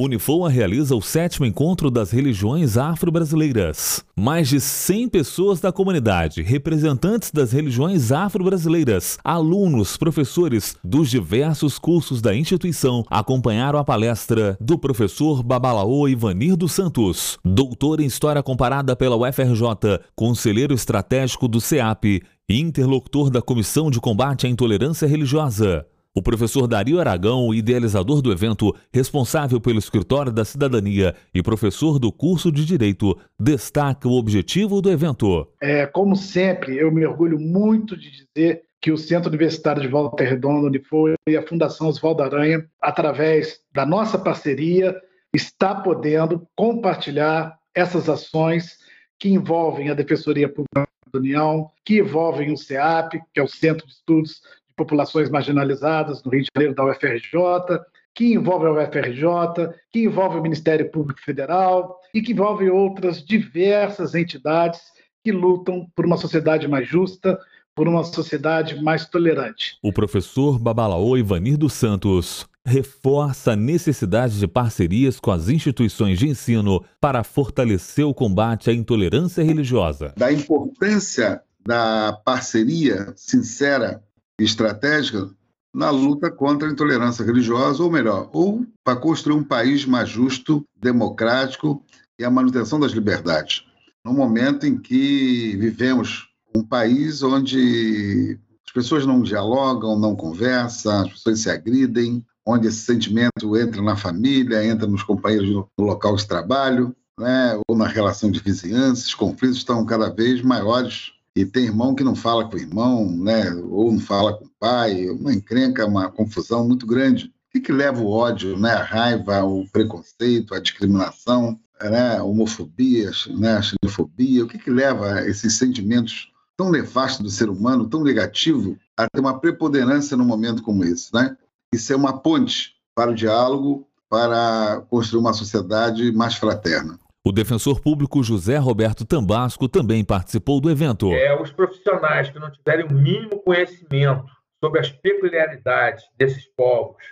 Unifoa realiza o sétimo encontro das religiões afro-brasileiras. Mais de 100 pessoas da comunidade, representantes das religiões afro-brasileiras, alunos, professores dos diversos cursos da instituição acompanharam a palestra do professor Babalaô Ivanir dos Santos, doutor em História Comparada pela UFRJ, conselheiro estratégico do CEAP e interlocutor da Comissão de Combate à Intolerância Religiosa. O professor Dario Aragão, idealizador do evento, responsável pelo Escritório da Cidadania e professor do curso de Direito, destaca o objetivo do evento. É, como sempre, eu me orgulho muito de dizer que o Centro Universitário de Volta Redonda, onde foi e a Fundação Oswaldo Aranha, através da nossa parceria, está podendo compartilhar essas ações que envolvem a Defensoria Pública da União, que envolvem o CEAP, que é o Centro de Estudos populações marginalizadas no Rio de Janeiro da UFRJ, que envolve a UFRJ, que envolve o Ministério Público Federal e que envolve outras diversas entidades que lutam por uma sociedade mais justa, por uma sociedade mais tolerante. O professor Babalaô Ivanir dos Santos reforça a necessidade de parcerias com as instituições de ensino para fortalecer o combate à intolerância religiosa. Da importância da parceria sincera estratégica na luta contra a intolerância religiosa, ou melhor, ou para construir um país mais justo, democrático e a manutenção das liberdades. No momento em que vivemos um país onde as pessoas não dialogam, não conversam, as pessoas se agridem, onde esse sentimento entra na família, entra nos companheiros no local de trabalho, né, ou na relação de vizinhança, os conflitos estão cada vez maiores e tem irmão que não fala com o irmão, né? ou não fala com o pai, uma encrenca, uma confusão muito grande. O que, que leva o ódio, né? a raiva, o preconceito, a discriminação, né? a homofobia, né? a xenofobia? O que, que leva esses sentimentos tão nefastos do ser humano, tão negativo, a ter uma preponderância num momento como esse? Né? Isso é uma ponte para o diálogo, para construir uma sociedade mais fraterna. O defensor público José Roberto Tambasco também participou do evento. É, os profissionais que não tiverem o mínimo conhecimento sobre as peculiaridades desses povos,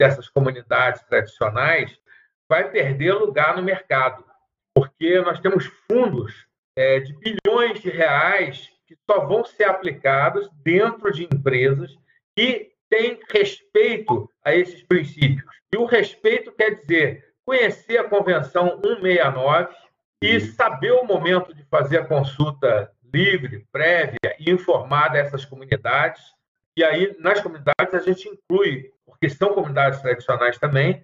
dessas comunidades tradicionais, vai perder lugar no mercado, porque nós temos fundos é, de bilhões de reais que só vão ser aplicados dentro de empresas que têm respeito a esses princípios. E o respeito quer dizer conhecer a Convenção 169 e saber o momento de fazer a consulta livre, prévia e informada a essas comunidades. E aí, nas comunidades, a gente inclui, porque são comunidades tradicionais também,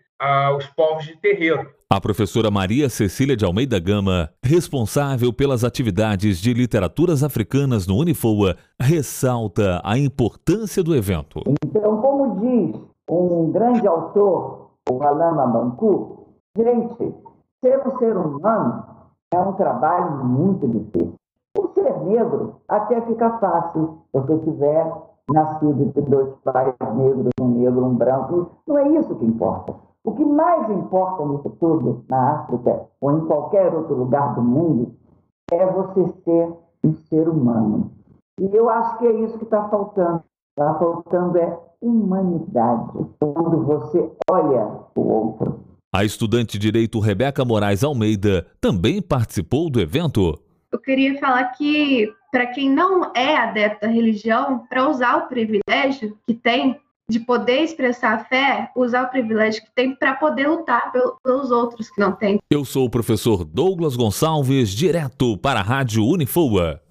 os povos de terreiro. A professora Maria Cecília de Almeida Gama, responsável pelas atividades de literaturas africanas no Unifoa, ressalta a importância do evento. Então, como diz um grande autor, o Alama Bancu, Gente, ser um ser humano é um trabalho muito difícil. O ser negro até fica fácil, se você tiver nascido entre dois pais negros, um negro, um branco. Não é isso que importa. O que mais importa nisso tudo, na África ou em qualquer outro lugar do mundo, é você ser um ser humano. E eu acho que é isso que está faltando. Está faltando é humanidade. Quando você olha o outro. A estudante de direito Rebeca Moraes Almeida também participou do evento. Eu queria falar que, para quem não é adepto da religião, para usar o privilégio que tem de poder expressar a fé, usar o privilégio que tem para poder lutar pelos outros que não têm. Eu sou o professor Douglas Gonçalves, direto para a Rádio Unifoa.